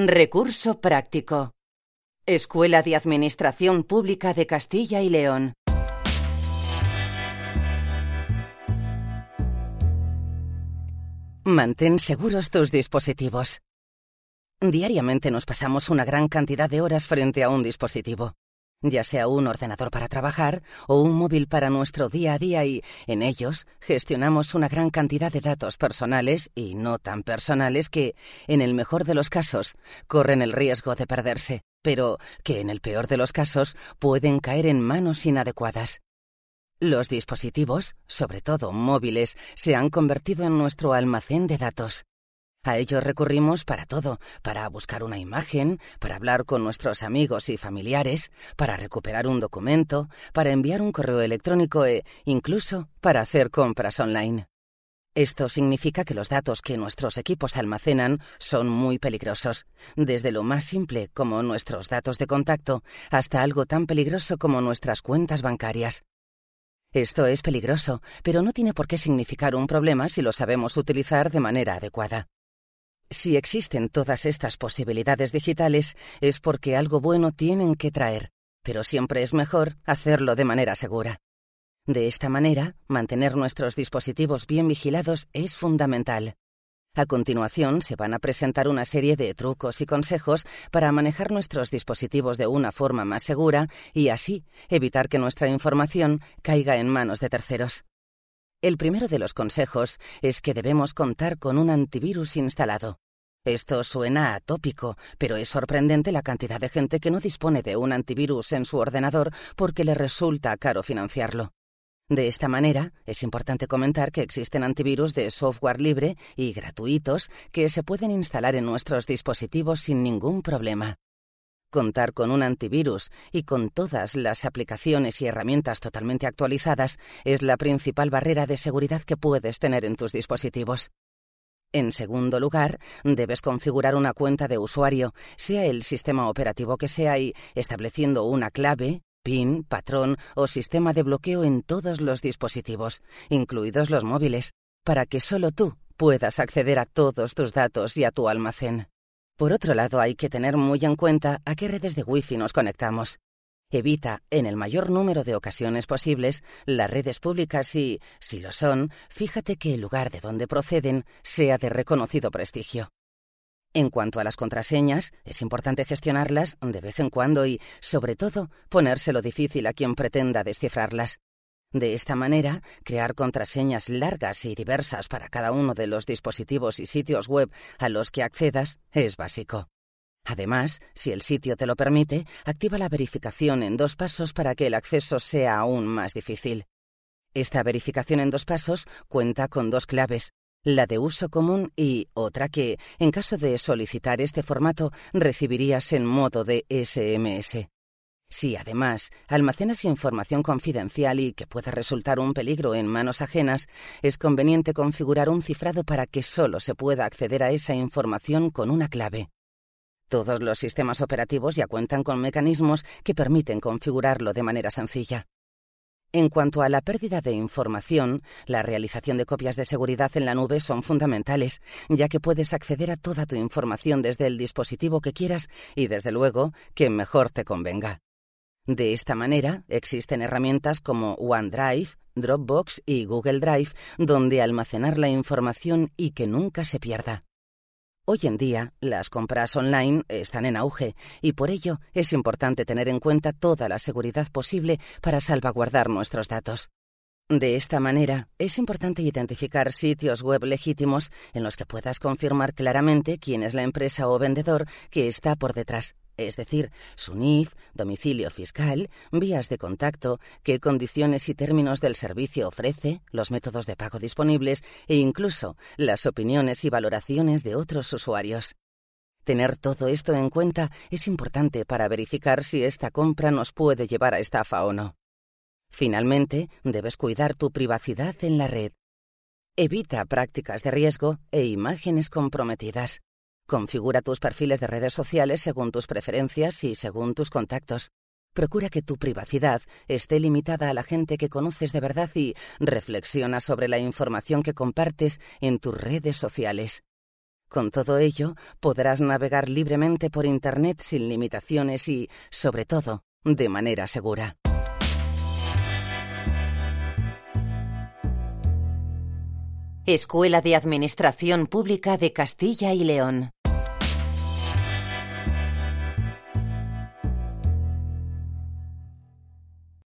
Recurso práctico. Escuela de Administración Pública de Castilla y León. Mantén seguros tus dispositivos. Diariamente nos pasamos una gran cantidad de horas frente a un dispositivo ya sea un ordenador para trabajar o un móvil para nuestro día a día y en ellos gestionamos una gran cantidad de datos personales y no tan personales que, en el mejor de los casos, corren el riesgo de perderse, pero que en el peor de los casos pueden caer en manos inadecuadas. Los dispositivos, sobre todo móviles, se han convertido en nuestro almacén de datos. A ellos recurrimos para todo, para buscar una imagen, para hablar con nuestros amigos y familiares, para recuperar un documento, para enviar un correo electrónico e incluso para hacer compras online. Esto significa que los datos que nuestros equipos almacenan son muy peligrosos, desde lo más simple como nuestros datos de contacto hasta algo tan peligroso como nuestras cuentas bancarias. Esto es peligroso, pero no tiene por qué significar un problema si lo sabemos utilizar de manera adecuada. Si existen todas estas posibilidades digitales es porque algo bueno tienen que traer, pero siempre es mejor hacerlo de manera segura. De esta manera, mantener nuestros dispositivos bien vigilados es fundamental. A continuación, se van a presentar una serie de trucos y consejos para manejar nuestros dispositivos de una forma más segura y así evitar que nuestra información caiga en manos de terceros. El primero de los consejos es que debemos contar con un antivirus instalado. Esto suena atópico, pero es sorprendente la cantidad de gente que no dispone de un antivirus en su ordenador porque le resulta caro financiarlo. De esta manera, es importante comentar que existen antivirus de software libre y gratuitos que se pueden instalar en nuestros dispositivos sin ningún problema. Contar con un antivirus y con todas las aplicaciones y herramientas totalmente actualizadas es la principal barrera de seguridad que puedes tener en tus dispositivos. En segundo lugar, debes configurar una cuenta de usuario, sea el sistema operativo que sea, y estableciendo una clave, PIN, patrón o sistema de bloqueo en todos los dispositivos, incluidos los móviles, para que solo tú puedas acceder a todos tus datos y a tu almacén. Por otro lado, hay que tener muy en cuenta a qué redes de Wi-Fi nos conectamos. Evita, en el mayor número de ocasiones posibles, las redes públicas y, si lo son, fíjate que el lugar de donde proceden sea de reconocido prestigio. En cuanto a las contraseñas, es importante gestionarlas de vez en cuando y, sobre todo, ponérselo difícil a quien pretenda descifrarlas. De esta manera, crear contraseñas largas y diversas para cada uno de los dispositivos y sitios web a los que accedas es básico. Además, si el sitio te lo permite, activa la verificación en dos pasos para que el acceso sea aún más difícil. Esta verificación en dos pasos cuenta con dos claves, la de uso común y otra que, en caso de solicitar este formato, recibirías en modo de SMS. Si además almacenas información confidencial y que pueda resultar un peligro en manos ajenas, es conveniente configurar un cifrado para que solo se pueda acceder a esa información con una clave. Todos los sistemas operativos ya cuentan con mecanismos que permiten configurarlo de manera sencilla. En cuanto a la pérdida de información, la realización de copias de seguridad en la nube son fundamentales, ya que puedes acceder a toda tu información desde el dispositivo que quieras y, desde luego, que mejor te convenga. De esta manera, existen herramientas como OneDrive, Dropbox y Google Drive, donde almacenar la información y que nunca se pierda. Hoy en día, las compras online están en auge y por ello es importante tener en cuenta toda la seguridad posible para salvaguardar nuestros datos. De esta manera, es importante identificar sitios web legítimos en los que puedas confirmar claramente quién es la empresa o vendedor que está por detrás es decir, su NIF, domicilio fiscal, vías de contacto, qué condiciones y términos del servicio ofrece, los métodos de pago disponibles e incluso las opiniones y valoraciones de otros usuarios. Tener todo esto en cuenta es importante para verificar si esta compra nos puede llevar a estafa o no. Finalmente, debes cuidar tu privacidad en la red. Evita prácticas de riesgo e imágenes comprometidas. Configura tus perfiles de redes sociales según tus preferencias y según tus contactos. Procura que tu privacidad esté limitada a la gente que conoces de verdad y reflexiona sobre la información que compartes en tus redes sociales. Con todo ello, podrás navegar libremente por Internet sin limitaciones y, sobre todo, de manera segura. Escuela de Administración Pública de Castilla y León.